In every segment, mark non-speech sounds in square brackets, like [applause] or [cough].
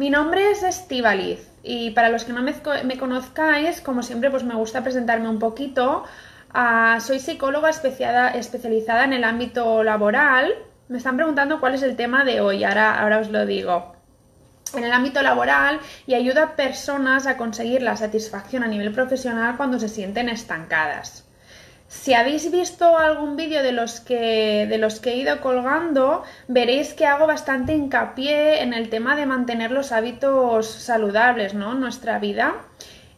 Mi nombre es Estivaliz y para los que no me, conozcáis, como siempre, pues me gusta presentarme un poquito. Ah, soy psicóloga especializada en el ámbito laboral. Me están preguntando cuál es el tema de hoy, ahora, ahora os lo digo en el ámbito laboral y ayuda a personas a conseguir la satisfacción a nivel profesional cuando se sienten estancadas. Si habéis visto algún vídeo de los que de los que he ido colgando, veréis que hago bastante hincapié en el tema de mantener los hábitos saludables, ¿no? Nuestra vida.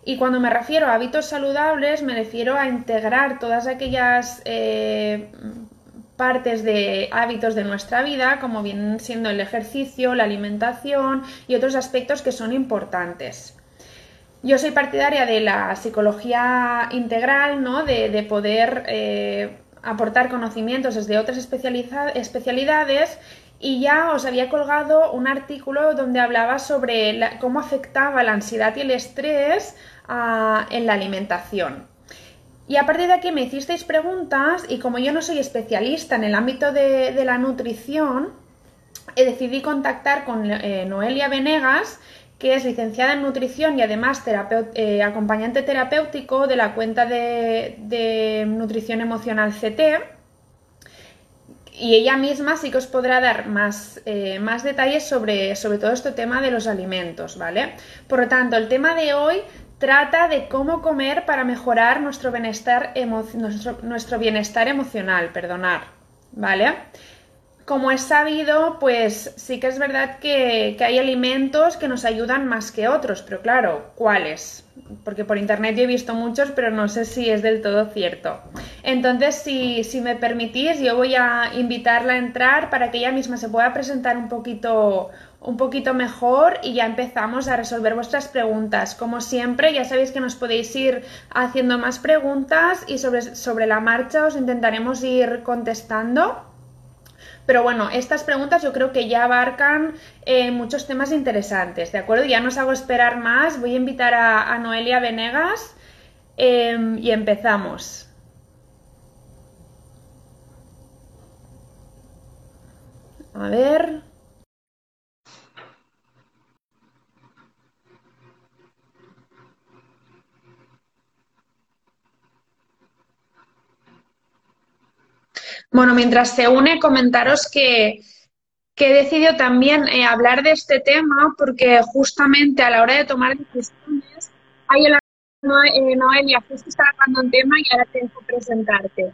Y cuando me refiero a hábitos saludables, me refiero a integrar todas aquellas eh, partes de hábitos de nuestra vida, como vienen siendo el ejercicio, la alimentación y otros aspectos que son importantes. Yo soy partidaria de la psicología integral, ¿no? de, poder eh, aportar conocimientos desde otras especialidades y ya os había colgado un artículo donde hablaba sobre cómo afectaba la ansiedad y el estrés ah, en la alimentación. Y a partir de aquí me hicisteis preguntas y como yo no soy especialista en el ámbito de, la nutrición, decidí contactar con eh, Noelia Venegas, que es licenciada en nutrición y además eh, acompañante terapéutico de la cuenta de, nutrición emocional CT. Y ella misma sí que os podrá dar más, eh, más detalles sobre, sobre todo este tema de los alimentos, ¿vale? Por lo tanto, el tema de hoy trata de cómo comer para mejorar nuestro bienestar, nuestro, nuestro bienestar emocional, perdonar, ¿vale? Como es sabido, pues sí que es verdad que, hay alimentos que nos ayudan más que otros, pero claro, ¿cuáles? Porque por internet yo he visto muchos, pero no sé si es del todo cierto. Entonces, si, si me permitís, yo voy a invitarla a entrar para que ella misma se pueda presentar un poquito, un poquito mejor y ya empezamos a resolver vuestras preguntas. Como siempre, ya sabéis que nos podéis ir haciendo más preguntas y sobre, sobre la marcha os intentaremos ir contestando. Pero bueno, estas preguntas yo creo que ya abarcan eh, muchos temas interesantes, ¿de acuerdo? Ya no os hago esperar más, voy a invitar a, Noelia Venegas em, y empezamos. A ver. Bueno, mientras se une, comentaros que, he decidido también eh, hablar de este tema porque justamente a la hora de tomar decisiones, hay la eh, Noelia, justo está hablando un tema y ahora tengo que presentarte.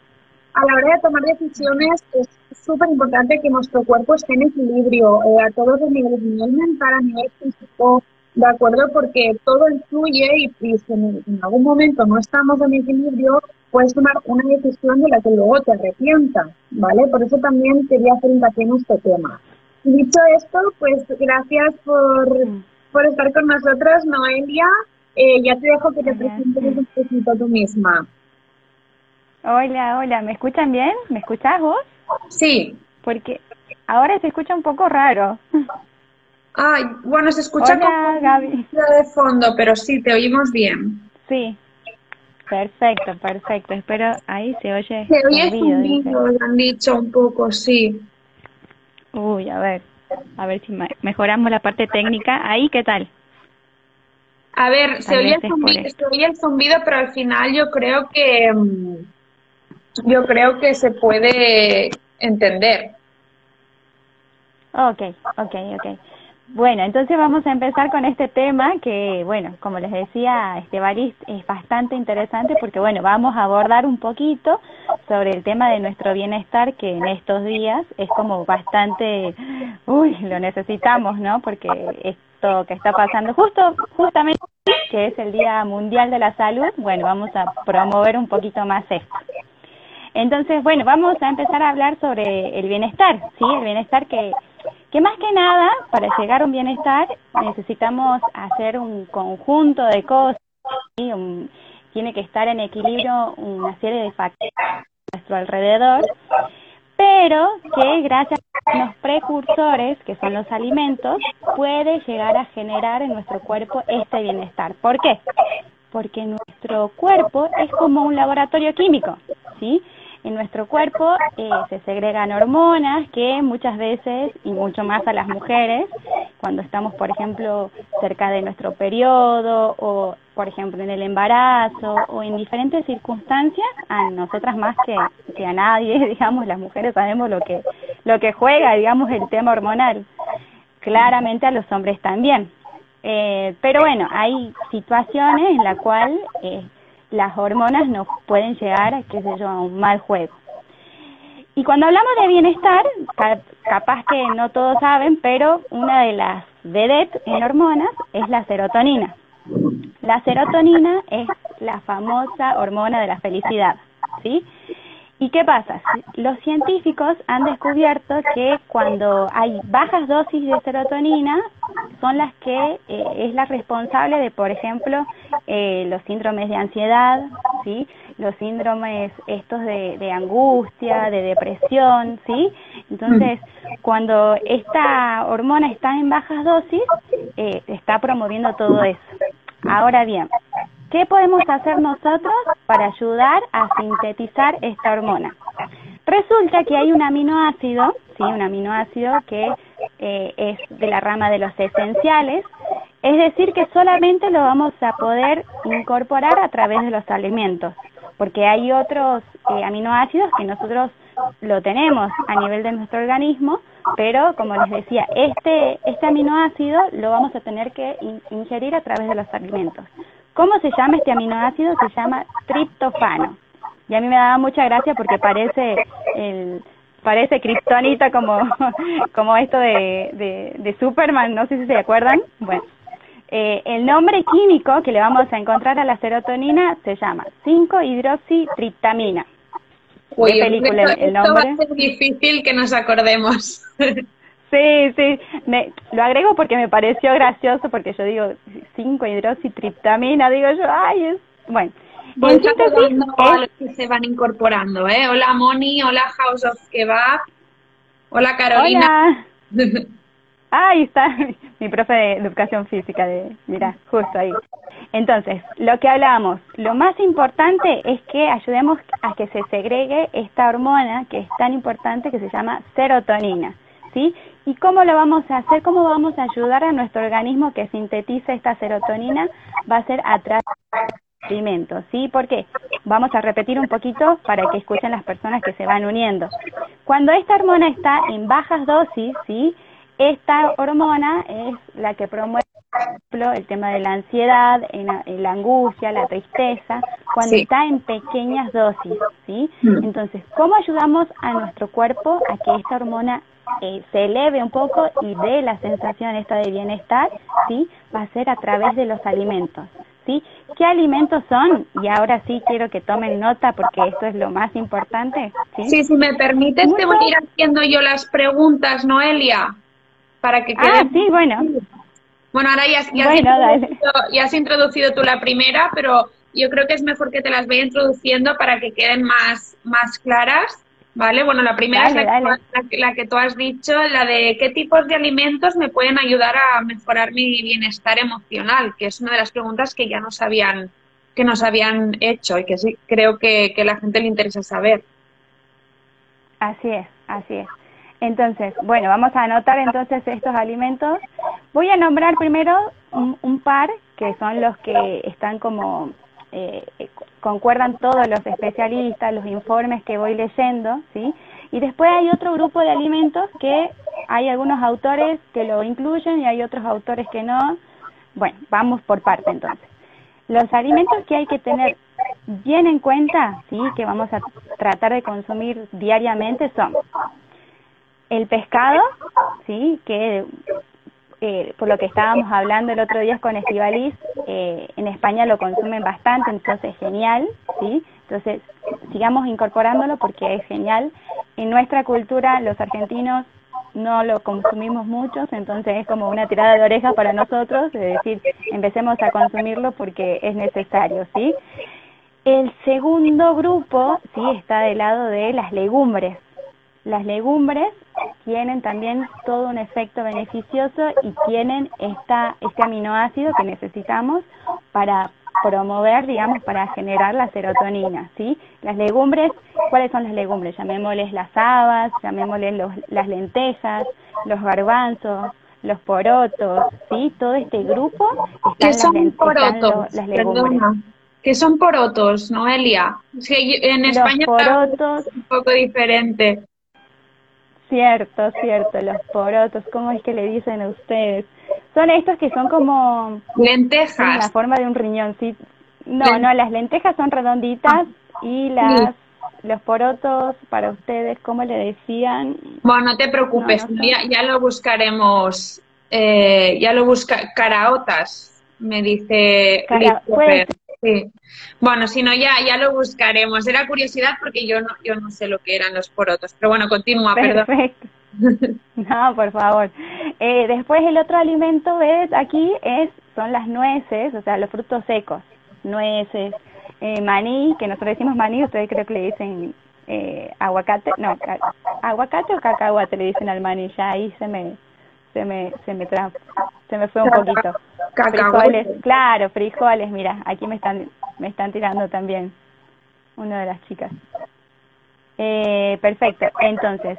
A la hora de tomar decisiones es súper importante que nuestro cuerpo esté en equilibrio eh, a todos los niveles, a nivel mental, a nivel físico, ¿de acuerdo? Porque todo influye y, si en, algún momento no estamos en equilibrio, puedes tomar una decisión de la que luego te arrepientas, ¿vale? Por eso también quería hacer hincapié en este tema. Dicho esto, pues gracias por, por estar con nosotros, Noelia. Eh, ya te dejo que te presentes un poquito tú misma. Hola, hola, ¿me escuchan bien? ¿Me escuchas vos? Sí. Porque ahora se escucha un poco raro. Ay, bueno, se escucha Hola, Gaby. de fondo, pero sí, te oímos bien. Sí, Perfecto, perfecto. Espero ahí se oye. Se oye zumbido, lo han dicho un poco, sí. Uy, a ver, a ver si mejoramos la parte técnica. Ahí, ¿qué tal? A ver, se oye, el zumbido, se oye el zumbido, pero al final yo creo que mm, yo creo que se puede entender. Ok, ok, ok. Bueno, entonces vamos a empezar con este tema que, bueno, como les decía, este es bastante interesante porque, bueno, vamos a abordar un poquito sobre el tema de nuestro bienestar que en estos días es como bastante, uy, lo necesitamos, ¿no? Porque esto que está pasando justo, justamente, que es el Día Mundial de la Salud, bueno, vamos a promover un poquito más esto. Entonces, bueno, vamos a empezar a hablar sobre el bienestar, ¿sí? El bienestar que que más que nada, para llegar a un bienestar, necesitamos hacer un conjunto de cosas, tiene que estar en equilibrio una serie de factores a nuestro alrededor, pero que gracias a los precursores, que son los alimentos, puede llegar a generar en nuestro cuerpo este bienestar. ¿Por qué? Porque nuestro cuerpo es como un laboratorio químico, ¿sí? En nuestro cuerpo eh, se segregan hormonas que muchas veces, y mucho más a las mujeres, cuando estamos, por ejemplo, cerca de nuestro periodo o, por ejemplo, en el embarazo o en diferentes circunstancias, a nosotras más que, que a nadie, [laughs] digamos, las mujeres sabemos lo que, lo que juega, digamos, el tema hormonal. Claramente a los hombres también. Eh, pero bueno, hay situaciones en las cuales eh, las hormonas nos pueden llegar, qué sé yo, a un mal juego. Y cuando hablamos de bienestar, capaz que no todos saben, pero una de las vedettes en hormonas es la serotonina. La serotonina es la famosa hormona de la felicidad, ¿sí? ¿Y qué pasa? Los científicos han descubierto que cuando hay bajas dosis de serotonina son las que eh, es la responsable de, por ejemplo, eh, los síndromes de ansiedad, ¿sí? los síndromes estos de, angustia, de depresión, ¿sí? Entonces, cuando esta hormona está en bajas dosis, eh, está promoviendo todo eso. Ahora bien, ¿qué podemos hacer nosotros para ayudar a sintetizar esta hormona? Resulta que hay un aminoácido, sí, un aminoácido que eh, es de la rama de los esenciales, es decir, que solamente lo vamos a poder incorporar a través de los alimentos porque hay otros eh, aminoácidos que nosotros lo tenemos a nivel de nuestro organismo, pero como les decía, este, este aminoácido lo vamos a tener que ingerir a través de los alimentos. ¿Cómo se llama este aminoácido? Se llama triptofano. Y a mí me daba mucha gracia porque parece el parece kriptonita como [laughs] como esto de, de, de Superman, no sé si se acuerdan. Bueno, eh, el nombre químico que le vamos a encontrar a la serotonina se llama 5-hidroxitriptamina. Uy, película el nombre? va a ser difícil que nos acordemos. [laughs] Sí, sí, me, lo agrego porque me pareció gracioso, porque yo digo 5-hidroxitriptamina, digo yo, ay, es... Bueno, Voy saludando a los que se van incorporando, ¿eh? Hola Moni, hola House of Kebab, hola Carolina. Hola. [laughs] Ahí está mi profe de educación física, de, mira, justo ahí. Entonces, lo que hablamos, lo más importante es que ayudemos a que se segregue esta hormona que es tan importante que se llama serotonina, ¿sí? ¿Y cómo lo vamos a hacer? ¿Cómo vamos a ayudar a nuestro organismo que sintetice esta serotonina? Va a ser a través de alimentos, ¿sí? ¿Por qué? Vamos a repetir un poquito para que escuchen las personas que se van uniendo. Cuando esta hormona está en bajas dosis, ¿sí? Esta hormona es la que promueve el tema de la ansiedad, la angustia, la tristeza, cuando está en pequeñas dosis, ¿sí? Mm. Entonces, ¿cómo ayudamos a nuestro cuerpo a que esta hormona eh, se eleve un poco y dé la sensación esta de bienestar, ¿sí? Va a ser a través de los alimentos, ¿sí? ¿Qué alimentos son? Y ahora sí quiero que tomen nota porque esto es lo más importante, ¿sí? Sí, si me permites, te voy a ir haciendo yo las preguntas, Noelia para que quede... Ah, sí, bueno. Bueno, ahora ya, ya, has introducido, tú la primera, pero yo creo que es mejor que te las vaya introduciendo para que queden más, más claras, ¿vale? Bueno, la primera es la que, tú has dicho, la de qué tipos de alimentos me pueden ayudar a mejorar mi bienestar emocional, que es una de las preguntas que ya nos habían, que nos habían hecho y que sí creo que, que la gente le interesa saber. Así es, así es. Entonces, bueno, vamos a anotar entonces estos alimentos. Voy a nombrar primero un, par que son los que están como eh, concuerdan todos los especialistas, los informes que voy leyendo, ¿sí? Y después hay otro grupo de alimentos que hay algunos autores que lo incluyen y hay otros autores que no. Bueno, vamos por parte entonces. Los alimentos que hay que tener bien en cuenta, sí, que vamos a tratar de consumir diariamente son el pescado, sí, que eh, por lo que estábamos hablando el otro día con Estivalis, eh, en España lo consumen bastante, entonces genial, ¿sí? Entonces, sigamos incorporándolo porque es genial. En nuestra cultura, los argentinos no lo consumimos muchos, entonces es como una tirada de oreja para nosotros, es decir, empecemos a consumirlo porque es necesario, ¿sí? El segundo grupo, sí, está del lado de las legumbres. Las legumbres tienen también todo un efecto beneficioso y tienen esta, este aminoácido que necesitamos para promover, digamos, para generar la serotonina, ¿sí? Las legumbres, ¿cuáles son las legumbres? Llamémosles las habas, llamémosles las lentejas, los garbanzos, los porotos, ¿sí? Todo este grupo ¿Qué son porotos? las legumbres. ¿Qué son porotos, Noelia? en España porotos, es un poco diferente. Cierto, cierto, los porotos, ¿cómo es que le dicen a ustedes? Son estos que son como... Lentejas. la forma de un riñoncito. No, no, las lentejas son redonditas y las los porotos para ustedes, ¿cómo le decían? Bueno, no te preocupes, Ya, lo buscaremos, eh, ya lo busca, caraotas, me dice sí. Bueno, si no, ya, ya lo buscaremos. Era curiosidad porque yo no, yo no sé lo que eran los porotos, pero bueno, continúa, Perfecto. [laughs] No, por favor. Eh, después el otro alimento, ves, aquí es son las nueces, o sea, los frutos secos, nueces, eh, maní, que nosotros decimos maní, ustedes creo que le dicen eh, aguacate, no, aguacate o cacahuate le dicen al maní, ya ahí se me se me se me se me fue un poquito. Frijoles, claro, frijoles, mira, aquí me están me están tirando también una de las chicas. Eh, perfecto, entonces,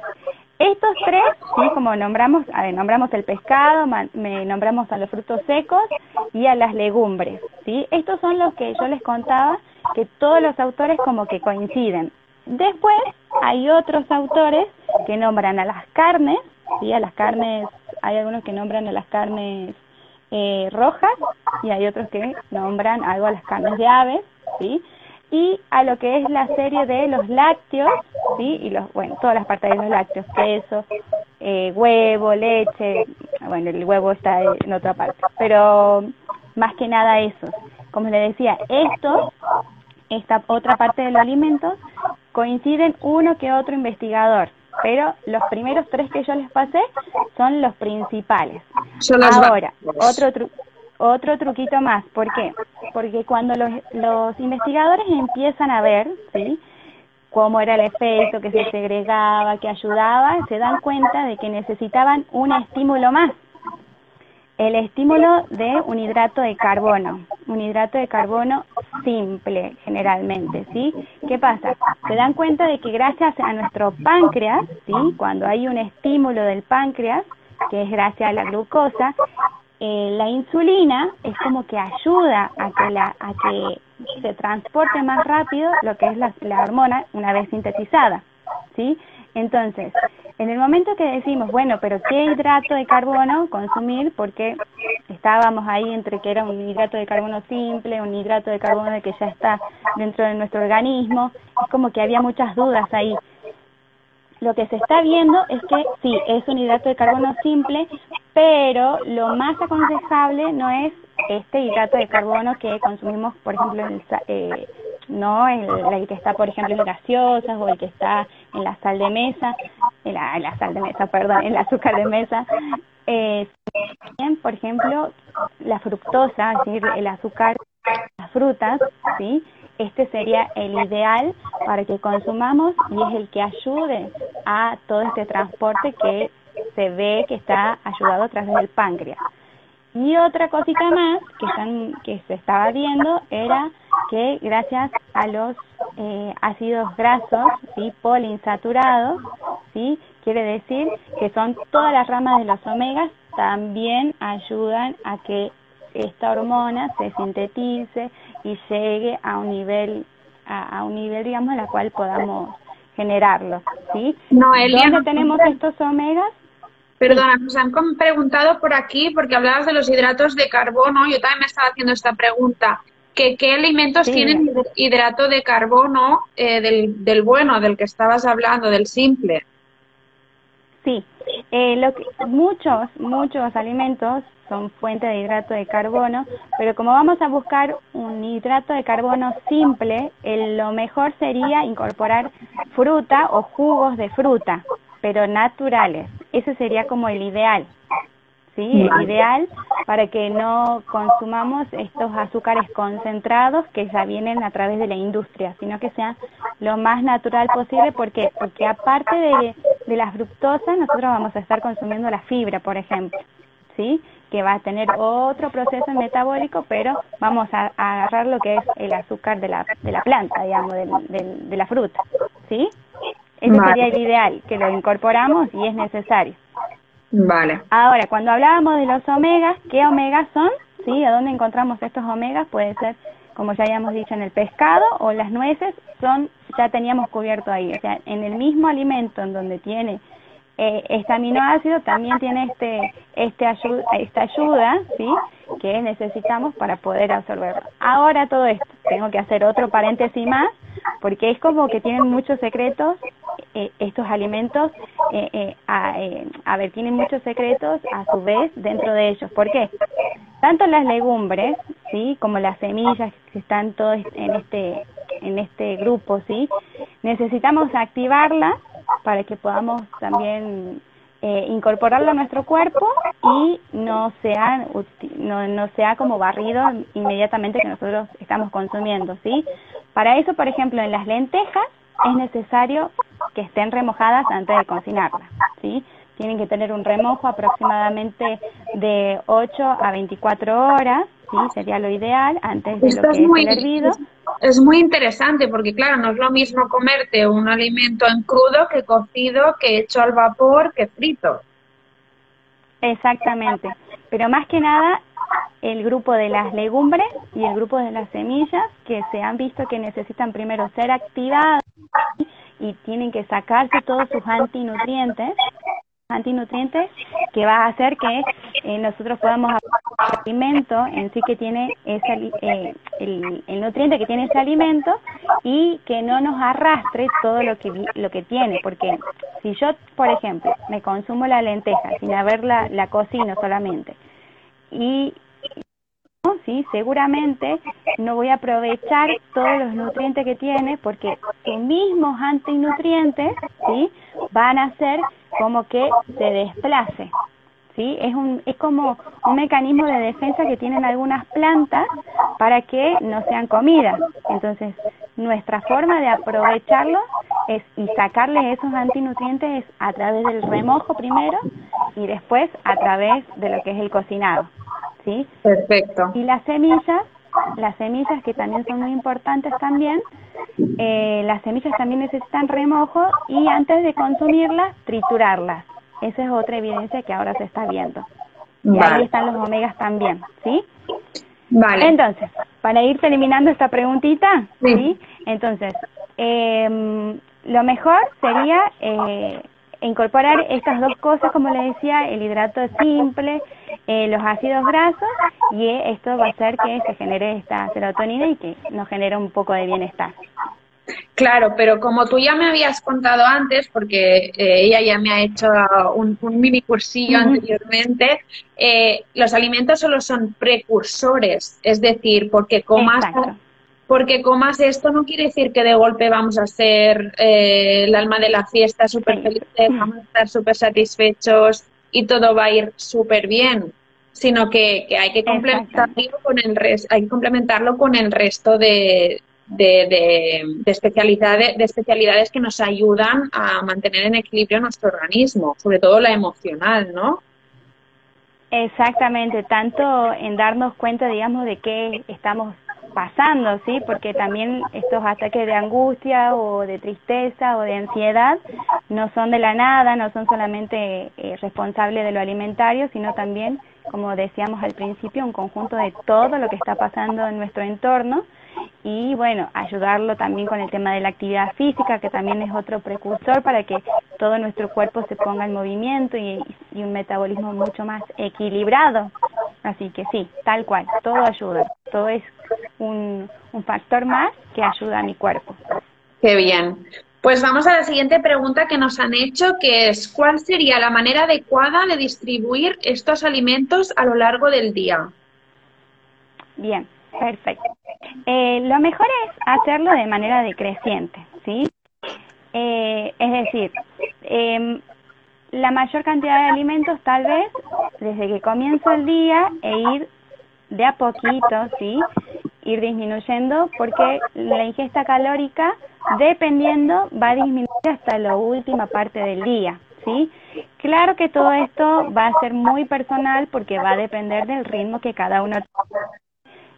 estos tres, sí, como nombramos, a ver, nombramos el pescado, me nombramos a los frutos secos y a las legumbres, ¿sí? Estos son los que yo les contaba que todos los autores como que coinciden. Después hay otros autores que nombran a las carnes, ¿sí? A las carnes, hay algunos que nombran a las carnes eh, rojas y hay otros que nombran algo a las carnes de aves, ¿sí? y a lo que es la serie de los lácteos, ¿sí? Y los, bueno, todas las partes de los lácteos, queso, eh, huevo, leche, bueno, el huevo está en otra parte, pero más que nada eso. Como le decía, estos, esta otra parte de los alimentos, coinciden uno que otro investigador, pero los primeros tres que yo les pasé son los principales. Ahora, otro truco otro truquito más, ¿por qué? Porque cuando los, los investigadores empiezan a ver, ¿sí? cómo era el efecto, que se segregaba, que ayudaba, se dan cuenta de que necesitaban un estímulo más. El estímulo de un hidrato de carbono, un hidrato de carbono simple generalmente, ¿sí? ¿Qué pasa? Se dan cuenta de que gracias a nuestro páncreas, ¿sí? Cuando hay un estímulo del páncreas, que es gracias a la glucosa, eh, la insulina es como que ayuda a que, la, que se transporte más rápido lo que es la, la hormona una vez sintetizada, ¿sí? Entonces, en el momento que decimos, bueno, pero ¿qué hidrato de carbono consumir? Porque estábamos ahí entre que era un hidrato de carbono simple, un hidrato de carbono que ya está dentro de nuestro organismo, es como que había muchas dudas ahí lo que se está viendo es que sí, es un hidrato de carbono simple, pero lo más aconsejable no es este hidrato de carbono que consumimos, por ejemplo, en el, eh, no el, que está, por ejemplo, en gaseosas o el que está en la sal de mesa, en la, sal de mesa, perdón, en el azúcar de mesa. Eh, por ejemplo, la fructosa, es decir, el azúcar las frutas, ¿sí? este sería el ideal para que consumamos y es el que ayude a todo este transporte que se ve que está ayudado a través del páncreas. Y otra cosita más que, están, que se estaba viendo era que gracias a los eh, ácidos grasos ¿sí? poliinsaturados, ¿sí? quiere decir que son todas las ramas de los omegas, también ayudan a que esta hormona se sintetice y llegue a un nivel, a, un nivel, digamos, en la cual podamos generarlo, ¿sí? No, Elia, ¿Dónde tenemos estos omegas? Perdona, nos han preguntado por aquí, porque hablabas de los hidratos de carbono, yo también me estaba haciendo esta pregunta, que qué alimentos tienen hidrato de carbono eh, del, del bueno, del que estabas hablando, del simple. Sí, eh, lo que, muchos, muchos alimentos son fuente de hidrato de carbono, pero como vamos a buscar un hidrato de carbono simple, lo mejor sería incorporar fruta o jugos de fruta, pero naturales. Ese sería como el ideal. Ideal para que no consumamos estos azúcares concentrados que ya vienen a través de la industria, sino que sea lo más natural posible. ¿Por Porque aparte de, de la fructosa, nosotros vamos a estar consumiendo la fibra, por ejemplo. ¿sí? que va a tener otro proceso metabólico, pero vamos a, agarrar lo que es el azúcar de la, de la planta, digamos, de la fruta, ¿sí? Ese sería el ideal, que lo incorporamos y es necesario. Vale. Ahora, cuando hablábamos de los omegas, ¿qué omegas son? ¿Sí? ¿A dónde encontramos estos omegas? Puede ser, como ya habíamos dicho, en el pescado o las nueces, son, ya teníamos cubierto ahí. O sea, en el mismo alimento en donde tiene eh, este aminoácido también tiene este, este ayuda, esta ayuda, ¿sí? Que necesitamos para poder absorberlo. Ahora todo esto, tengo que hacer otro paréntesis más, porque es como que tienen muchos secretos eh, estos alimentos, eh, eh a, eh, a ver, tienen muchos secretos a su vez dentro de ellos. ¿Por qué? Tanto las legumbres, ¿sí? Como las semillas que están todos en este, en este grupo, ¿sí? Necesitamos activarlas para que podamos también eh, incorporarlo a nuestro cuerpo y no sea, no, no sea como barrido inmediatamente que nosotros estamos consumiendo, ¿sí? Para eso, por ejemplo, en las lentejas es necesario que estén remojadas antes de cocinarlas, ¿sí? Tienen que tener un remojo aproximadamente de 8 a 24 horas, ¿sí? Sería lo ideal antes de lo que es, muy, el hervido. Es muy interesante porque, claro, no es lo mismo comerte un alimento en crudo que cocido, que hecho al vapor, que frito. Exactamente. Pero más que nada, el grupo de las legumbres y el grupo de las semillas que se han visto que necesitan primero ser activadas y tienen que sacarse todos sus antinutrientes antinutrientes que va a hacer que eh, nosotros podamos el alimento en sí que tiene ese, eh, el, el, nutriente que tiene ese alimento y que no nos arrastre todo lo que lo que tiene porque si yo por ejemplo me consumo la lenteja sin haberla la cocino solamente y sí, seguramente no voy a aprovechar todos los nutrientes que tiene porque sus mismos antinutrientes, sí, van a hacer como que se desplace. ¿Sí? Es, un, es como un mecanismo de defensa que tienen algunas plantas para que no sean comidas. Entonces, nuestra forma de aprovecharlo es y sacarle esos antinutrientes es a través del remojo primero y después a través de lo que es el cocinado. ¿Sí? Perfecto. Y las semillas, las semillas que también son muy importantes también, eh, las semillas también necesitan remojo y antes de consumirlas, triturarlas. Esa es otra evidencia que ahora se está viendo. Y ahí están los omegas también, ¿sí? Vale. Entonces, para ir terminando esta preguntita, ¿sí? Entonces, eh, lo mejor sería eh, incorporar estas dos cosas, como le decía, el hidrato simple, eh, los ácidos grasos, y esto va a hacer que se genere esta serotonina y que nos genere un poco de bienestar. Claro, pero como tú ya me habías contado antes, porque eh, ella ya me ha hecho un, mini cursillo anteriormente, eh, los alimentos solo son precursores, es decir, porque comas porque comas esto no quiere decir que de golpe vamos a ser eh, el alma de la fiesta súper felices, [laughs] vamos a estar súper satisfechos y todo va a ir súper bien, sino que, hay, que complementarlo con el hay que complementarlo con el resto de, de, de, especialidades, de especialidades que nos ayudan a mantener en equilibrio nuestro organismo, sobre todo la emocional, ¿no? Exactamente, tanto en darnos cuenta, digamos, de qué estamos pasando, ¿sí? Porque también estos ataques de angustia o de tristeza o de ansiedad no son de la nada, no son solamente eh, responsables de lo alimentario, sino también, como decíamos al principio, un conjunto de todo lo que está pasando en nuestro entorno y bueno, ayudarlo también con el tema de la actividad física, que también es otro precursor para que todo nuestro cuerpo se ponga en movimiento y, y un metabolismo mucho más equilibrado. Así que sí, tal cual, todo ayuda, todo es un, un factor más que ayuda a mi cuerpo. Qué bien. Pues vamos a la siguiente pregunta que nos han hecho, que es ¿cuál sería la manera adecuada de distribuir estos alimentos a lo largo del día? Bien, perfecto. Eh, lo mejor es hacerlo de manera decreciente, ¿sí? Eh, es decir, eh, la mayor cantidad de alimentos tal vez desde que comienza el día e ir de a poquito, ¿sí? Ir disminuyendo porque la ingesta calórica, dependiendo, va a disminuir hasta la última parte del día, ¿sí? Claro que todo esto va a ser muy personal porque va a depender del ritmo que cada uno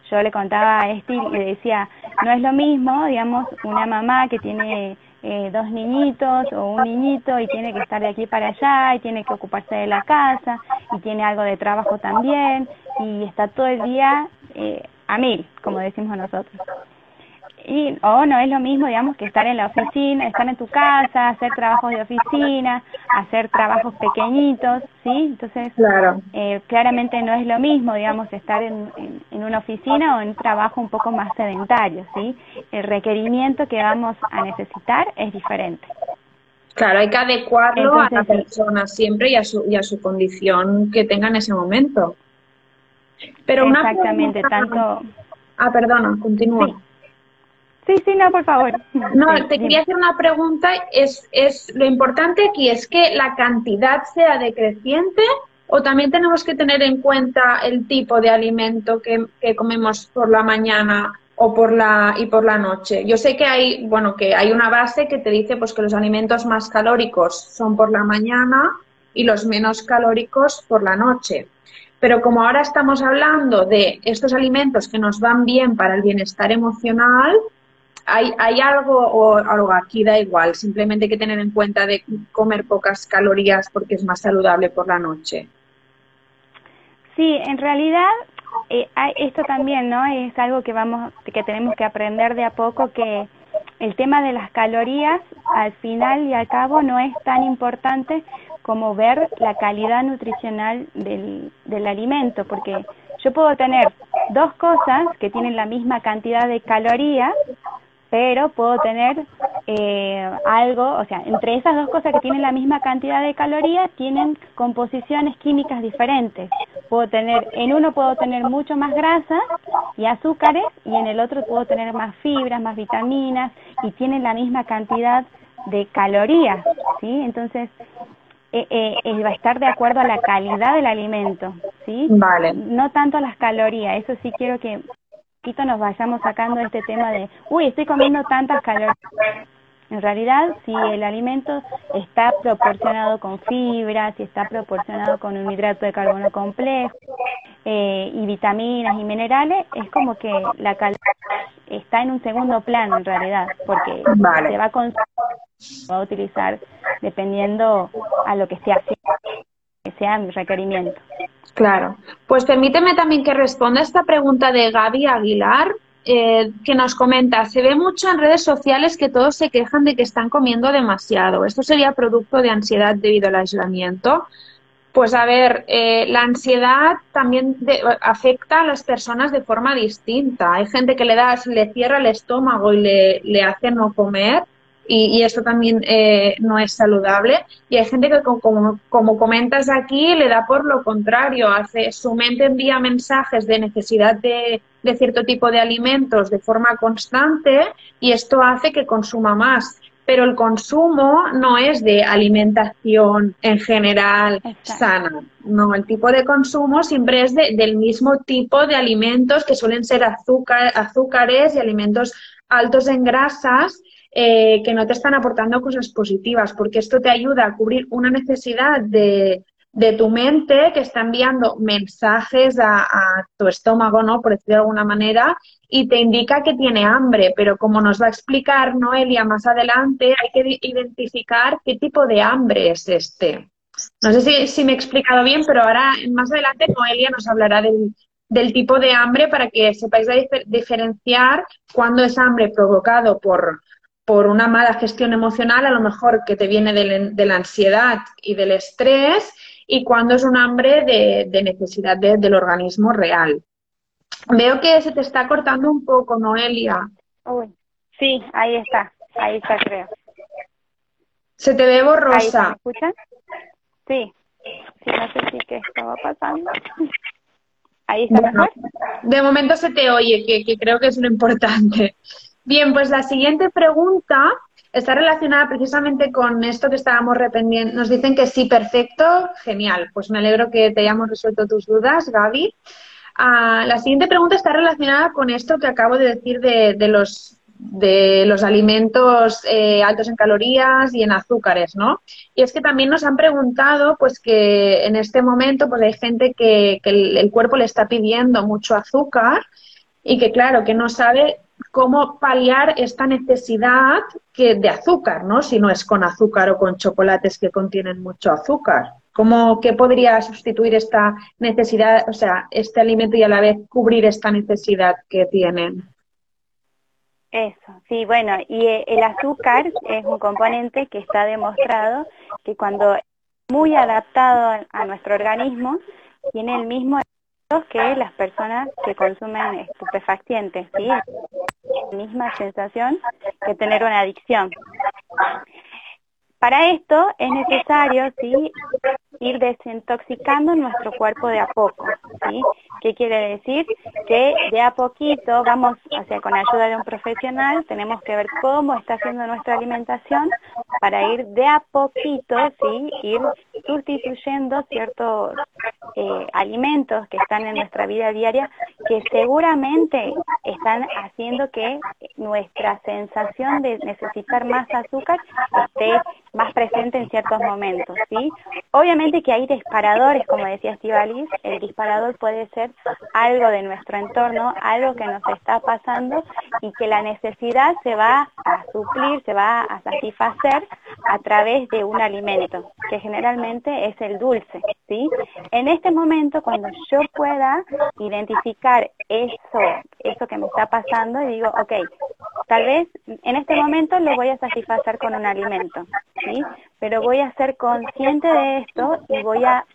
yo le contaba a Esti y decía, no es lo mismo, digamos, una mamá que tiene eh, dos niñitos o un niñito y tiene que estar de aquí para allá y tiene que ocuparse de la casa y tiene algo de trabajo también y está todo el día eh, a mil, como decimos nosotros y o no es lo mismo digamos que estar en la oficina estar en tu casa hacer trabajos de oficina hacer trabajos pequeñitos sí entonces claro. eh, claramente no es lo mismo digamos estar en, en, una oficina o en un trabajo un poco más sedentario sí el requerimiento que vamos a necesitar es diferente Claro, hay que adecuarlo a la persona siempre y a su, y a su condición que tenga en ese momento. Pero Exactamente, tanto... Ah, perdona, continúa. Sí, sí, no, por favor. No, te quería hacer una pregunta. Es, es lo importante aquí es que la cantidad sea decreciente o también tenemos que tener en cuenta el tipo de alimento que, que comemos por la mañana o por la y por la noche. Yo sé que hay, bueno, que hay una base que te dice pues que los alimentos más calóricos son por la mañana y los menos calóricos por la noche. Pero como ahora estamos hablando de estos alimentos que nos van bien para el bienestar emocional, hay, hay algo o algo aquí da igual, simplemente hay que tener en cuenta de comer pocas calorías porque es más saludable por la noche. Sí, en realidad eh, esto también, ¿no? Es algo que vamos, que tenemos que aprender de a poco que el tema de las calorías al final y al cabo no es tan importante como ver la calidad nutricional del, del alimento, porque yo puedo tener dos cosas que tienen la misma cantidad de calorías, pero puedo tener eh, algo, o sea, entre esas dos cosas que tienen la misma cantidad de calorías, tienen composiciones químicas diferentes. Puedo tener, en uno puedo tener mucho más grasa y azúcares, y en el otro puedo tener más fibras, más vitaminas, y tienen la misma cantidad de calorías, ¿sí? Entonces, eh, eh, va a estar de acuerdo a la calidad del alimento, ¿sí? Vale. No tanto las calorías, eso sí quiero que nos vayamos sacando este tema de, uy, estoy comiendo tantas calorías. En realidad, si el alimento está proporcionado con fibra, si está proporcionado con un hidrato de carbono complejo eh, y vitaminas y minerales, es como que la calidad está en un segundo plano en realidad, porque se va a, va a utilizar dependiendo a lo que esté haciendo, sea mi requerimiento. Claro. Pues permíteme también que responda esta pregunta de Gaby Aguilar, eh, que nos comenta, se ve mucho en redes sociales que todos se quejan de que están comiendo demasiado. ¿Esto sería producto de ansiedad debido al aislamiento? Pues a ver, eh, la ansiedad también afecta a las personas de forma distinta. Hay gente que le da, le cierra el estómago y le hace no comer y, y esto también eh, no es saludable. Y hay gente que, como, como, comentas aquí, le da por lo contrario, hace, su mente envía mensajes de necesidad de, de cierto tipo de alimentos de forma constante y esto hace que consuma más pero el consumo no es de alimentación en general sana. No, el tipo de consumo siempre es de, del mismo tipo de alimentos que suelen ser azúcar, azúcares y alimentos altos en grasas eh, que no te están aportando cosas positivas, porque esto te ayuda a cubrir una necesidad de, de tu mente que está enviando mensajes a, tu estómago, ¿no? Por decirlo de alguna manera, y te indica que tiene hambre, pero como nos va a explicar Noelia más adelante, hay que identificar qué tipo de hambre es este. No sé si, si me he explicado bien, pero ahora más adelante Noelia nos hablará del, del tipo de hambre para que sepáis diferenciar cuándo es hambre provocado por, por una mala gestión emocional, a lo mejor que te viene de, la ansiedad y del estrés, y cuando es un hambre de, necesidad del organismo real. Veo que se te está cortando un poco, Noelia. sí, ahí está, ahí está, creo. Se te ve borrosa. ¿Me escuchan? Sí, sí, no sé si qué estaba pasando. [laughs] Ahí está mejor. De momento se te oye, que, que creo que es lo importante. Bien, pues la siguiente pregunta está relacionada precisamente con esto que estábamos rependiendo. Nos dicen que sí, perfecto, genial. Pues me alegro que te hayamos resuelto tus dudas, Gaby. Ah, la siguiente pregunta está relacionada con esto que acabo de decir de, los de los alimentos eh, altos en calorías y en azúcares, ¿no? Y es que también nos han preguntado, pues que en este momento, pues hay gente que, el, el, cuerpo le está pidiendo mucho azúcar y que claro, que no sabe cómo paliar esta necesidad que, de azúcar, ¿no? Si no es con azúcar o con chocolates que contienen mucho azúcar. ¿Cómo que podría sustituir esta necesidad, o sea, este alimento y a la vez cubrir esta necesidad que tienen? Eso, sí, bueno, y eh, el azúcar es un componente que está demostrado que cuando es muy adaptado a nuestro organismo, tiene el mismo que las personas que consumen estupefacientes, ¿sí? La misma sensación que tener una adicción. Para esto es necesario, sí, ir desintoxicando nuestro cuerpo de a poco, ¿sí? ¿Qué quiere decir? Que de a poquito vamos, o sea, con ayuda de un profesional, tenemos que ver cómo está haciendo nuestra alimentación para ir de a poquito, ¿sí? Ir sustituyendo ciertos eh, alimentos que están en nuestra vida diaria que seguramente están haciendo que nuestra sensación de necesitar más azúcar esté más presente en ciertos momentos, ¿sí? Obviamente que hay disparadores, como decía Estivalis, el disparador puede ser algo de nuestro entorno, algo que nos está pasando y que la necesidad se va a suplir, se va a satisfacer a través de un alimento, que generalmente es el dulce, ¿sí? En este momento, cuando yo pueda identificar eso, eso que me está pasando, y digo, ok, tal vez en este momento lo voy a satisfacer con un alimento, ¿sí? Pero voy a ser consciente de esto y voy a,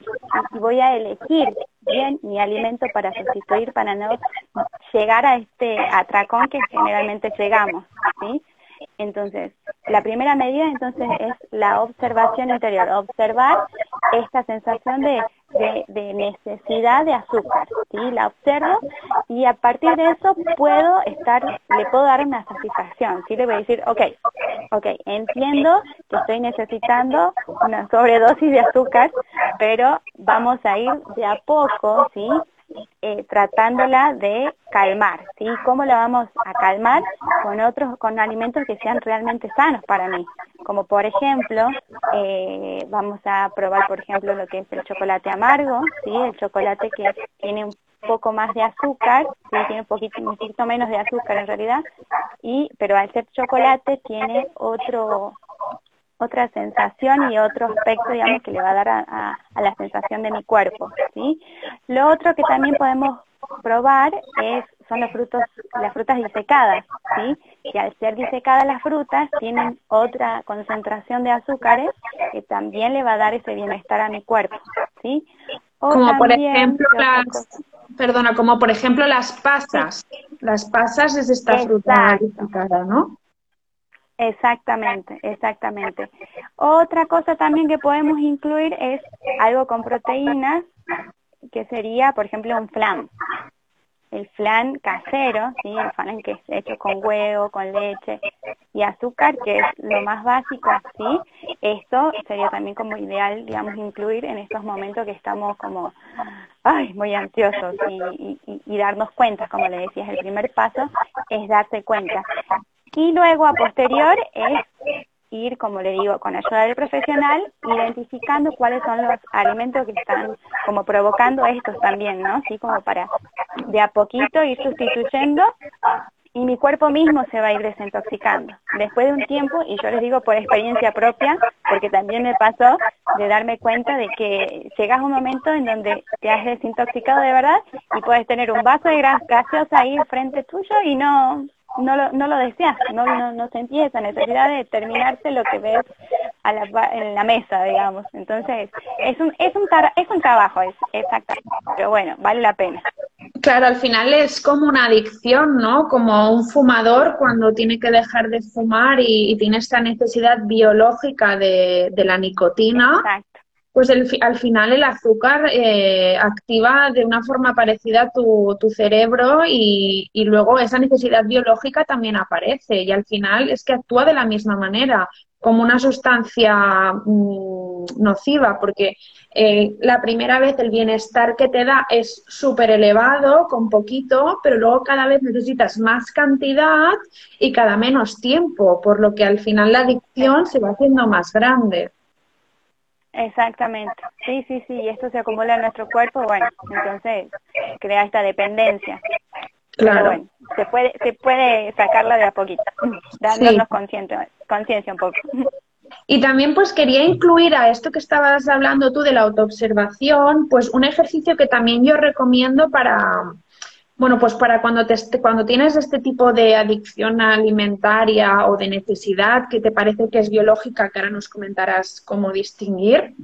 voy a elegir bien mi alimento para sustituir, para no llegar a este atracón que generalmente llegamos, ¿sí? Entonces, la primera medida entonces es la observación interior, observar esta sensación de, de, necesidad de azúcar, ¿sí? La observo y a partir de eso puedo estar, le puedo dar una satisfacción, ¿sí? Le voy a decir, ok, ok, entiendo que estoy necesitando una sobredosis de azúcar, pero vamos a ir de a poco, ¿sí? Eh, tratándola de calmar, ¿sí? ¿Cómo la vamos a calmar? Con otros, con alimentos que sean realmente sanos para mí, como por ejemplo, eh, vamos a probar por ejemplo lo que es el chocolate amargo, ¿sí? El chocolate que tiene un poco más de azúcar, ¿sí? tiene un poquito, un poquito menos de azúcar en realidad, y pero al ser chocolate tiene otro otra sensación y otro aspecto, digamos, que le va a dar a, la sensación de mi cuerpo, ¿sí? Lo otro que también podemos probar es son los frutos, las frutas disecadas, ¿sí? Que al ser disecadas las frutas tienen otra concentración de azúcares que también le va a dar ese bienestar a mi cuerpo, ¿sí? como por ejemplo las, perdona, como por ejemplo las pasas. Las pasas es esta fruta disecada, ¿no? Exactamente, exactamente. Otra cosa también que podemos incluir es algo con proteínas, que sería, por ejemplo, un flan. El flan casero, ¿sí? el flan que es hecho con huevo, con leche y azúcar, que es lo más básico, ¿sí? Esto sería también como ideal, digamos, incluir en estos momentos que estamos como, ay, muy ansiosos y, y, y darnos cuenta, como le decías, el primer paso es darse cuenta. Y luego, a posterior, es ir, como le digo, con ayuda del profesional, identificando cuáles son los alimentos que están como provocando estos también, ¿no? Así como para de a poquito ir sustituyendo y mi cuerpo mismo se va a ir desintoxicando. Después de un tiempo, y yo les digo por experiencia propia, porque también me pasó de darme cuenta de que llegas a un momento en donde te has desintoxicado de verdad y puedes tener un vaso de gaseosa ahí frente tuyo y no no lo, no lo deseas, no, no, no sentís esa necesidad de terminarse lo que ves a la, en la mesa, digamos. Entonces, es un, es un, es un trabajo, es, exactamente, pero bueno, vale la pena. Claro, al final es como una adicción, ¿no? Como un fumador cuando tiene que dejar de fumar y, tiene esta necesidad biológica de, de la nicotina. Exacto pues al final el azúcar eh, activa de una forma parecida tu, cerebro y, y, luego esa necesidad biológica también aparece y al final es que actúa de la misma manera, como una sustancia mm, nociva, porque eh, la primera vez el bienestar que te da es súper elevado, con poquito, pero luego cada vez necesitas más cantidad y cada menos tiempo, por lo que al final la adicción se va haciendo más grande. Exactamente, sí, sí, sí, y esto se acumula en nuestro cuerpo, bueno, entonces crea esta dependencia. Claro. se puede, se puede sacarla de a poquito, [laughs] dándonos conciencia un poco. Y también pues quería incluir a esto que estabas hablando tú de la autoobservación, pues un ejercicio que también yo recomiendo para, bueno, pues para cuando, te, cuando tienes este tipo de adicción alimentaria o de necesidad que te parece que es biológica, que ahora nos comentarás cómo distinguir,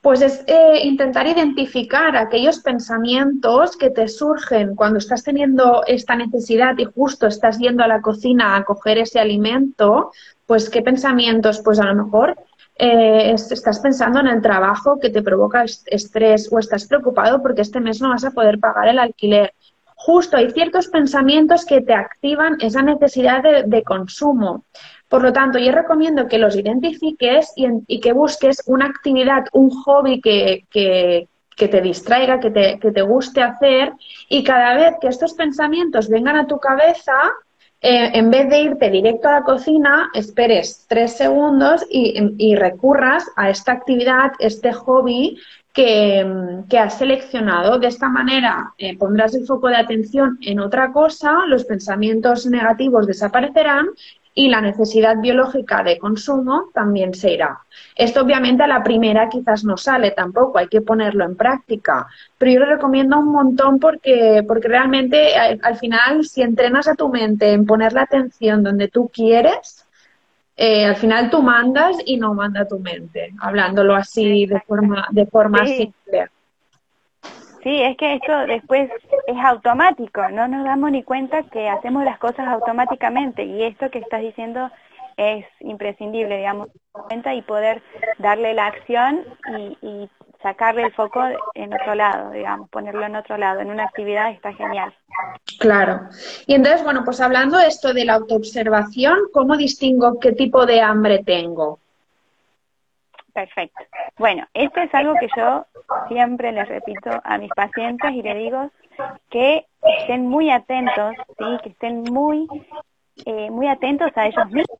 pues es eh, intentar identificar aquellos pensamientos que te surgen cuando estás teniendo esta necesidad y justo estás yendo a la cocina a coger ese alimento, pues qué pensamientos, pues a lo mejor eh, estás pensando en el trabajo que te provoca estrés o estás preocupado porque este mes no vas a poder pagar el alquiler. Justo hay ciertos pensamientos que te activan esa necesidad de consumo. Por lo tanto, yo recomiendo que los identifiques y, que busques una actividad, un hobby que, te distraiga, que te, que te, guste hacer y cada vez que estos pensamientos vengan a tu cabeza, eh, en vez de irte directo a la cocina, esperes tres segundos y, recurras a esta actividad, este hobby que, has seleccionado. De esta manera eh, pondrás el foco de atención en otra cosa, los pensamientos negativos desaparecerán y la necesidad biológica de consumo también se irá. Esto obviamente a la primera quizás no sale tampoco, hay que ponerlo en práctica, pero yo lo recomiendo un montón porque, porque realmente al, al final si entrenas a tu mente en poner la atención donde tú quieres, eh, al final tú mandas y no manda tu mente, hablándolo así de forma, de forma simple. Sí, es que esto después es automático, no nos damos ni cuenta que hacemos las cosas automáticamente y esto que estás diciendo es imprescindible, digamos, cuenta y poder darle la acción y, sacarle el foco en otro lado, digamos, ponerlo en otro lado, en una actividad está genial. Claro. Y entonces, bueno, pues hablando de esto de la autoobservación, ¿cómo distingo qué tipo de hambre tengo? Perfecto. Bueno, esto es algo que yo siempre les repito a mis pacientes y les digo que estén muy atentos, sí, que estén muy, eh, muy atentos a ellos mismos,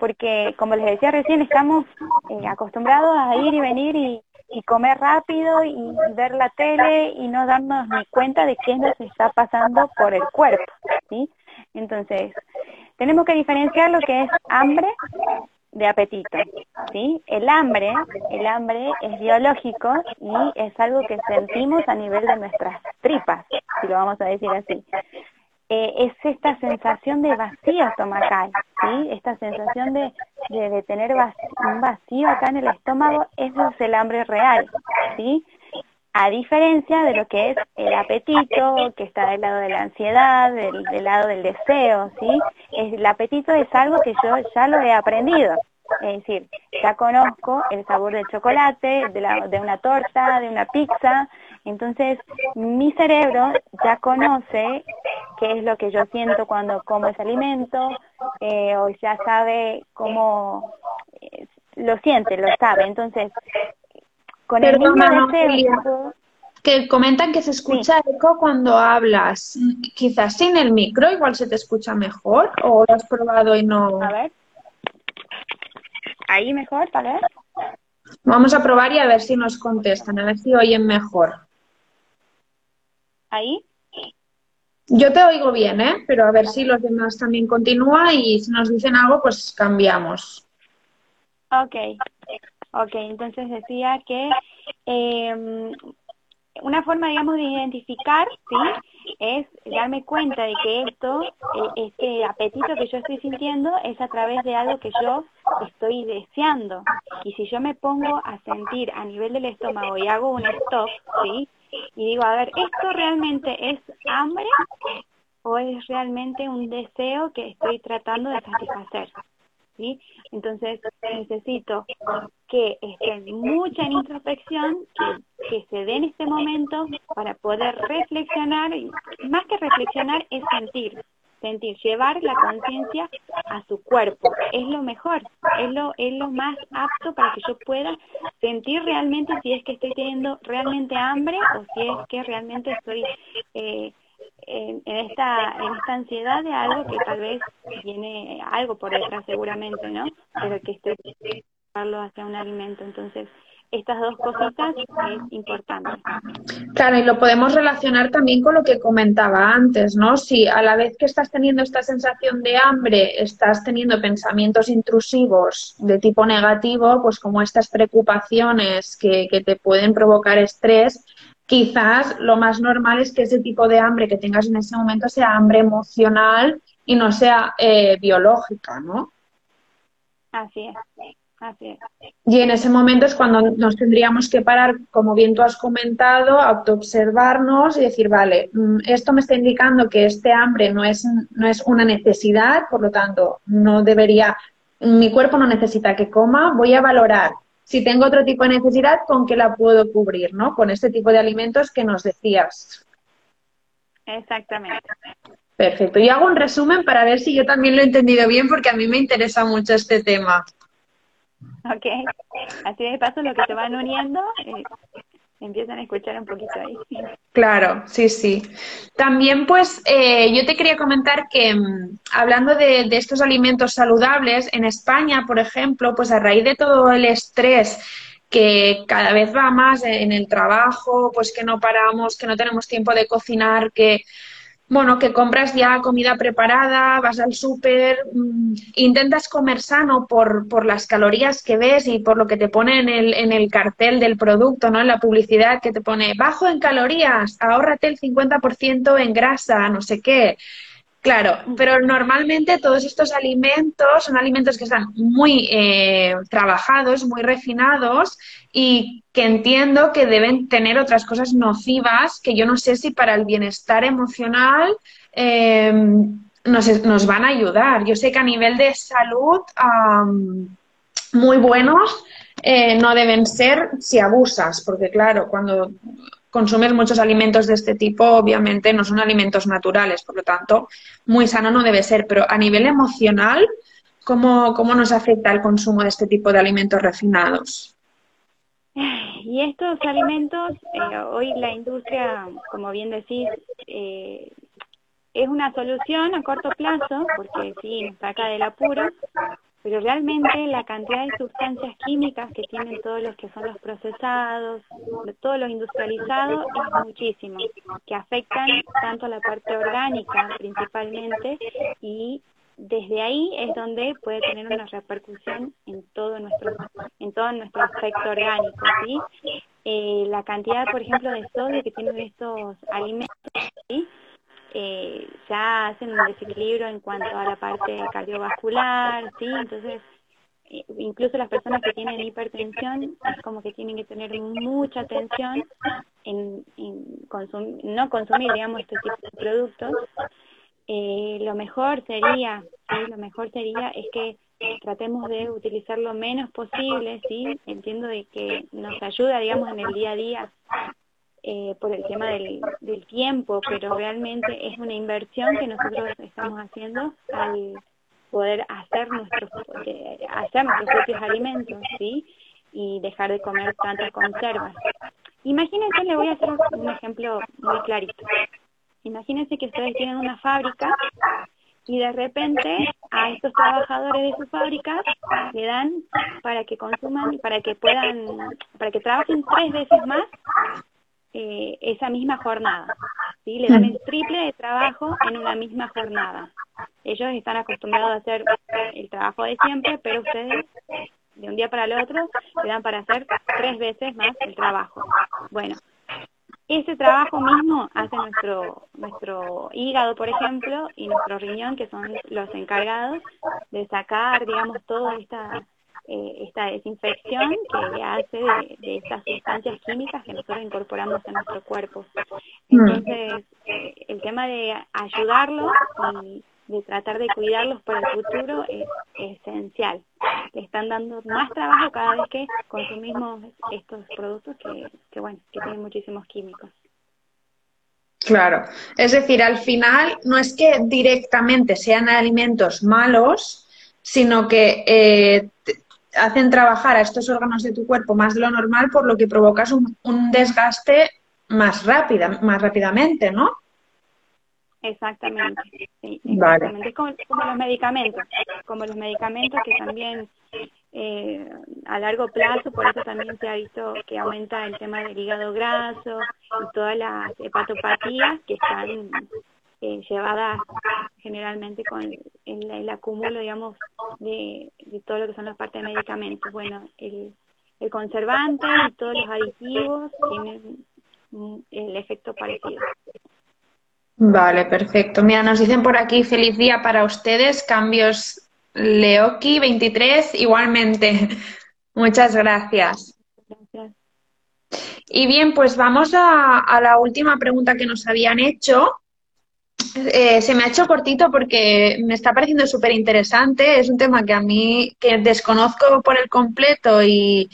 porque como les decía recién, estamos eh, acostumbrados a ir y venir y, comer rápido y, ver la tele y no darnos ni cuenta de qué nos está pasando por el cuerpo, sí. Entonces, tenemos que diferenciar lo que es hambre de apetito, ¿sí? El hambre, el hambre es biológico y es algo que sentimos a nivel de nuestras tripas, si lo vamos a decir así. Eh, es esta sensación de vacío estomacal, ¿sí? Esta sensación de, de, tener un vacío acá en el estómago, eso es el hambre real, ¿sí? A diferencia de lo que es el apetito, que está del lado de la ansiedad, del, lado del deseo, ¿sí? El apetito es algo que yo ya lo he aprendido, es decir, ya conozco el sabor del chocolate, de, una torta, de una pizza, entonces mi cerebro ya conoce qué es lo que yo siento cuando como ese alimento, eh, o ya sabe cómo eh, lo siente, lo sabe, entonces con el mismo que comentan que se escucha eco cuando hablas. Quizás sin el micro igual se te escucha mejor o lo has probado y no. A ver. Ahí mejor, a ver. Vamos a probar y a ver si nos contestan, a ver si oyen mejor. ¿Ahí? Yo te oigo bien, ¿eh? Pero a ver si los demás también continúan y si nos dicen algo, pues cambiamos. Ok. Ok, entonces decía que eh, una forma, digamos, de identificar, ¿sí? Es darme cuenta de que esto, eh, este apetito que yo estoy sintiendo es a través de algo que yo estoy deseando. Y si yo me pongo a sentir a nivel del estómago y hago un stop, ¿sí? Y digo, a ver, ¿esto realmente es hambre o es realmente un deseo que estoy tratando de satisfacer? ¿Sí? Entonces necesito que estén mucha en introspección, que, se dé en este momento para poder reflexionar, y más que reflexionar es sentir, sentir, llevar la conciencia a su cuerpo. Es lo mejor, es lo, es lo más apto para que yo pueda sentir realmente si es que estoy teniendo realmente hambre o si es que realmente estoy eh, en, esta en esta ansiedad de algo que tal vez tiene algo por detrás seguramente no pero que estoy llevarlo hacia un alimento entonces estas dos cositas es importante. Claro, y lo podemos relacionar también con lo que comentaba antes, ¿no? Si a la vez que estás teniendo esta sensación de hambre, estás teniendo pensamientos intrusivos de tipo negativo, pues como estas preocupaciones que te pueden provocar estrés, quizás lo más normal es que ese tipo de hambre que tengas en ese momento sea hambre emocional y no sea eh, biológica, ¿no? Así es. Así Y en ese momento es cuando nos tendríamos que parar, como bien tú has comentado, autoobservarnos y decir, vale, mm, esto me está indicando que este hambre no es, no es una necesidad, por lo tanto, no debería, mi cuerpo no necesita que coma, voy a valorar si tengo otro tipo de necesidad, con qué la puedo cubrir, ¿no? Con este tipo de alimentos que nos decías. Exactamente. Perfecto. Y hago un resumen para ver si yo también lo he entendido bien, porque a mí me interesa mucho este tema. Ok, así de paso lo que te van uniendo eh, empiezan a escuchar un poquito ahí. Claro, sí, sí. También pues eh, yo te quería comentar que mm, hablando de, de, estos alimentos saludables, en España, por ejemplo, pues a raíz de todo el estrés que cada vez va más en el trabajo, pues que no paramos, que no tenemos tiempo de cocinar, que bueno, que compras ya comida preparada, vas al súper, mm, intentas comer sano por, por, las calorías que ves y por lo que te pone en el, en el cartel del producto, ¿no? En la publicidad que te pone bajo en calorías, ahórrate el 50% en grasa, no sé qué. Claro, pero normalmente todos estos alimentos son alimentos que están muy eh, trabajados, muy refinados y que entiendo que deben tener otras cosas nocivas que yo no sé si para el bienestar emocional eh, nos, nos, van a ayudar. Yo sé que a nivel de salud um, muy buenos eh, no deben ser si abusas, porque claro, cuando consumes muchos alimentos de este tipo, obviamente no son alimentos naturales, por lo tanto, muy sano no debe ser, pero a nivel emocional, ¿cómo, cómo nos afecta el consumo de este tipo de alimentos refinados? Y estos alimentos, eh, hoy la industria, como bien decís, eh, es una solución a corto plazo, porque sí, nos saca del apuro, pero realmente la cantidad de sustancias químicas que tienen todos los que son los procesados, todos los industrializados, es muchísimo, que afectan tanto a la parte orgánica principalmente y desde ahí es donde puede tener una repercusión en todo nuestro en todo nuestro aspecto orgánico ¿sí? Eh, la cantidad por ejemplo de sodio que tienen estos alimentos ¿sí? Eh, ya hacen un desequilibrio en cuanto a la parte cardiovascular, ¿sí? Entonces, eh, incluso las personas que tienen hipertensión es como que tienen que tener mucha atención en, en no consumir, digamos, este tipo de productos. Eh, lo mejor sería. Lo mejor sería es que tratemos de utilizar lo menos posible, ¿sí? Entiendo de que nos ayuda, digamos, en el día a día eh, por el tema del, del tiempo, pero realmente es una inversión que nosotros estamos haciendo al poder hacer nuestros hacer nuestros propios alimentos, ¿sí? Y dejar de comer tantas conservas. Imagínense, le voy a hacer un ejemplo muy clarito. Imagínense que ustedes tienen una fábrica y de repente a estos trabajadores de su fábrica le dan para que consuman, para que puedan, para que trabajen tres veces más eh, esa misma jornada. ¿sí? Le dan el triple de trabajo en una misma jornada. Ellos están acostumbrados a hacer el trabajo de siempre, pero ustedes de un día para el otro le dan para hacer tres veces más el trabajo. Bueno, ese trabajo mismo hace nuestro nuestro hígado, por ejemplo, y nuestro riñón, que son los encargados de sacar, digamos, toda esta eh, esta desinfección que hace de, de, estas sustancias químicas que nosotros incorporamos en nuestro cuerpo. Mm. Entonces, eh, el tema de ayudarlos y de tratar de cuidarlos para el futuro es, esencial. Le están dando más trabajo cada vez que consumimos estos productos que, que bueno, que tienen muchísimos químicos. Claro, es decir, al final no es que directamente sean alimentos malos, sino que eh, hacen trabajar a estos órganos de tu cuerpo más de lo normal, por lo que provocas un, desgaste más rápida, más rápidamente, ¿no? Exactamente, sí, exactamente. como, los medicamentos, como los medicamentos que también eh, a largo plazo, por eso también se ha visto que aumenta el tema del hígado graso y todas las hepatopatías que están eh, llevadas generalmente con el, acúmulo, digamos, de, todo lo que son las partes de medicamentos. Bueno, el, el conservante y todos los aditivos tienen el efecto parecido. Vale, perfecto. Mira, nos dicen por aquí, feliz día para ustedes, cambios Leoki 23, igualmente. [laughs] Muchas gracias. Gracias. Y bien, pues vamos a, a la última pregunta que nos habían hecho. Eh, se me ha hecho cortito porque me está pareciendo súper interesante. Es un tema que a mí que desconozco por el completo y,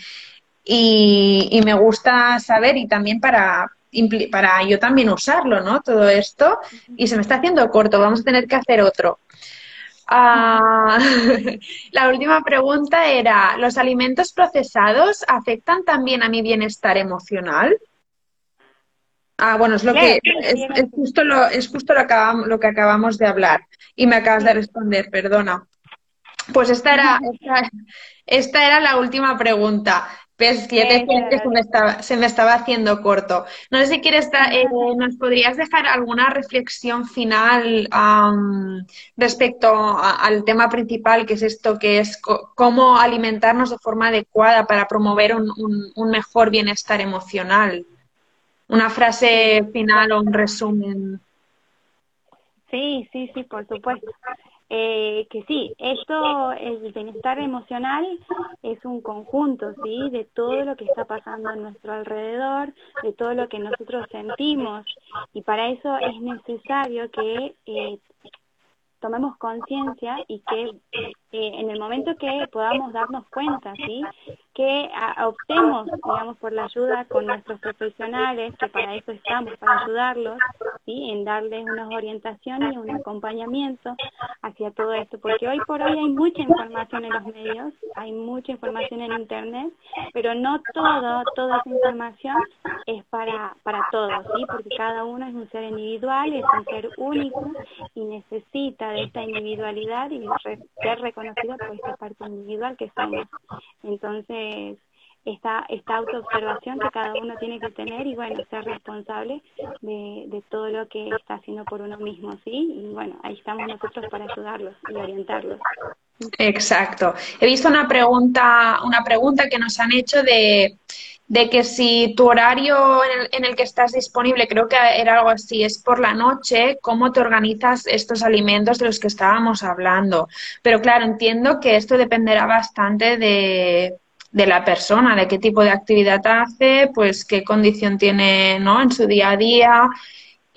y, me gusta saber y también para, para yo también usarlo, ¿no? Todo esto. Y se me está haciendo corto. Vamos a tener que hacer otro. Ah, [laughs] la última pregunta era, ¿los alimentos procesados afectan también a mi bienestar emocional? Ah, bueno, es lo que es, justo lo es justo lo, acabamos, lo que acabamos de hablar y me acabas de responder, perdona. Pues esta era esta era la última pregunta. Ves, ya te decía que se me, estaba, se me estaba haciendo corto. No sé si quieres, eh, ¿nos podrías dejar alguna reflexión final respecto al tema principal, que es esto, que es cómo alimentarnos de forma adecuada para promover un, un mejor bienestar emocional? Una frase final o un resumen. Sí, sí, sí, por supuesto. Eh, que sí, esto, el bienestar emocional es un conjunto, ¿sí? De todo lo que está pasando a nuestro alrededor, de todo lo que nosotros sentimos. Y para eso es necesario que eh, tomemos conciencia y que eh, en el momento que podamos darnos cuenta, ¿sí? que optemos, digamos, por la ayuda con nuestros profesionales, que para eso estamos, para ayudarlos, ¿sí? en darles unas orientaciones y un acompañamiento hacia todo esto, porque hoy por hoy hay mucha información en los medios, hay mucha información en Internet, pero no todo, toda esa información es para, para todos, ¿sí? porque cada uno es un ser individual, es un ser único y necesita de esta individualidad y ser reconocido por esta parte individual que somos. Entonces, esta, esta autoobservación que cada uno tiene que tener y bueno, ser responsable de, de todo lo que está haciendo por uno mismo, ¿sí? Y bueno, ahí estamos nosotros para ayudarlos y orientarlos. Exacto. He visto una pregunta, una pregunta que nos han hecho de, de que si tu horario en el, en el, que estás disponible, creo que era algo así, es por la noche, ¿cómo te organizas estos alimentos de los que estábamos hablando? Pero claro, entiendo que esto dependerá bastante de de la persona, de qué tipo de actividad hace, pues qué condición tiene ¿no? en su día a día.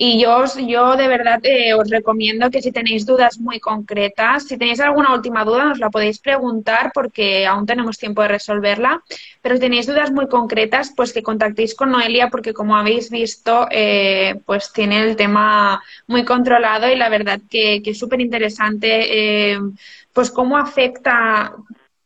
Y yo, yo de verdad eh, os recomiendo que si tenéis dudas muy concretas, si tenéis alguna última duda, nos la podéis preguntar porque aún tenemos tiempo de resolverla. Pero si tenéis dudas muy concretas, pues que contactéis con Noelia porque como habéis visto, eh, pues tiene el tema muy controlado y la verdad que, que es súper interesante. Eh, pues cómo afecta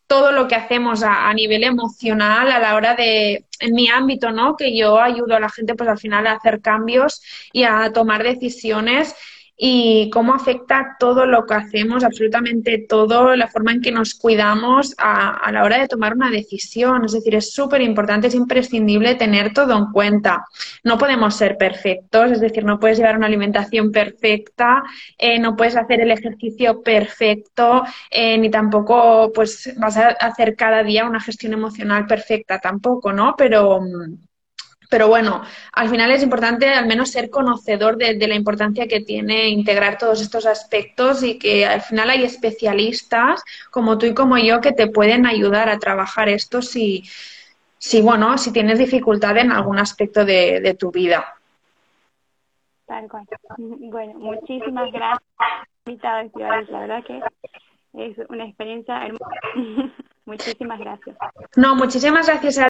todo lo que hacemos a, nivel emocional a la hora de, en mi ámbito, ¿no? Que yo ayudo a la gente pues al final a hacer cambios y a tomar decisiones y cómo afecta todo lo que hacemos, absolutamente todo, la forma en que nos cuidamos a, la hora de tomar una decisión. Es decir, es súper importante, es imprescindible tener todo en cuenta. No podemos ser perfectos, es decir, no puedes llevar una alimentación perfecta, eh, no puedes hacer el ejercicio perfecto, eh, ni tampoco pues vas a hacer cada día una gestión emocional perfecta tampoco, ¿no? Pero pero bueno, al final es importante al menos ser conocedor de, la importancia que tiene integrar todos estos aspectos y que al final hay especialistas como tú y como yo que te pueden ayudar a trabajar esto si, si bueno, si tienes dificultad en algún aspecto de, tu vida. Tal cual. [laughs] Bueno, muchísimas gracias, La verdad que es una experiencia hermosa. [laughs] muchísimas gracias. No, muchísimas gracias a